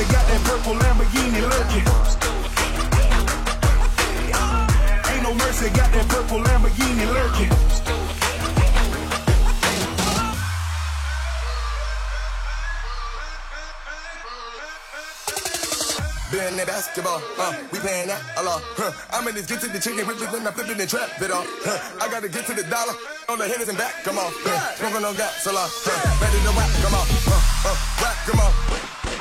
mercy, got that purple Lamborghini lurking. Ain't no mercy, got that purple Lamborghini lurking. Been that basketball, uh, we paying that a lot. Huh. I'm in this get to the chicken with when I'm flipping and trap it off. Huh. I gotta get to the dollar on the hitters and back, come on. Huh. Smoking on gas, a lot. Ready to whack, come on. Uh, uh, whack, come on.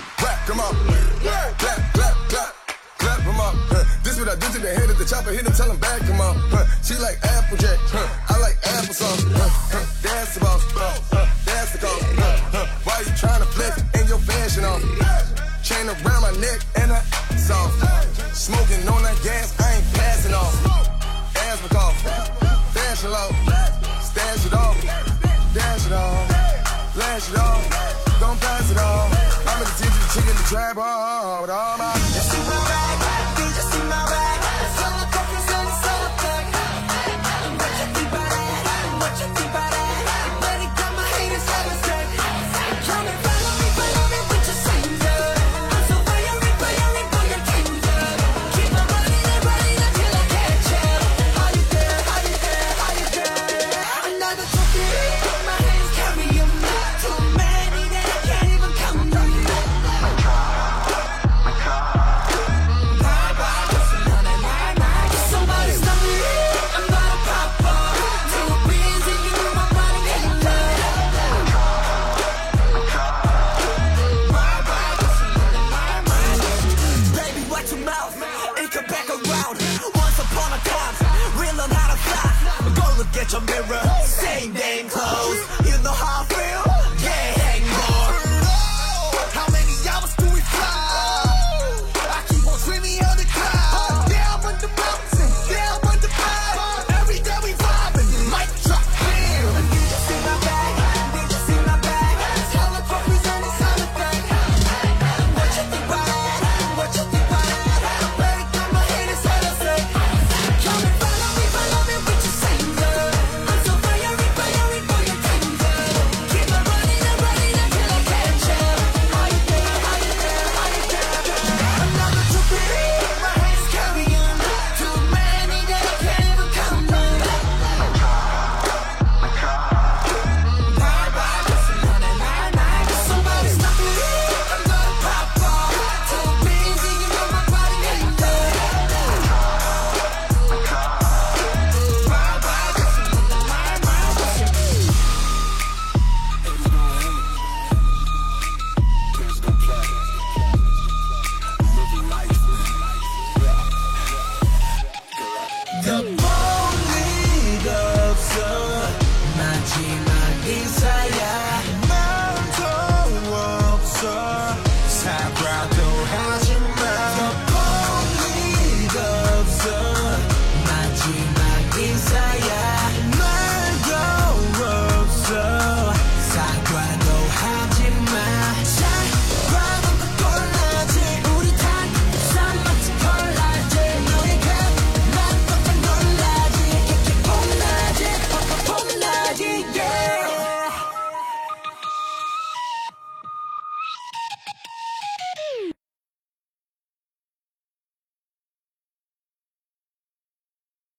Come on. Clap, clap, clap. Clap, come on. Huh. This what I do to the head of the chopper, hit him, tell him back, come on. Huh. She like Applejack, huh. I like applesauce. Huh. Huh. That's the boss, huh. The call. Huh. Why you trying to flex in your fashion on? Chain around my neck and I soft. Smoking on that gas, I ain't passing off. Ass my cough, fashion low, stash it off, dash it off, flash it off, trap, oh, with all my. your mirror. Same damn clothes.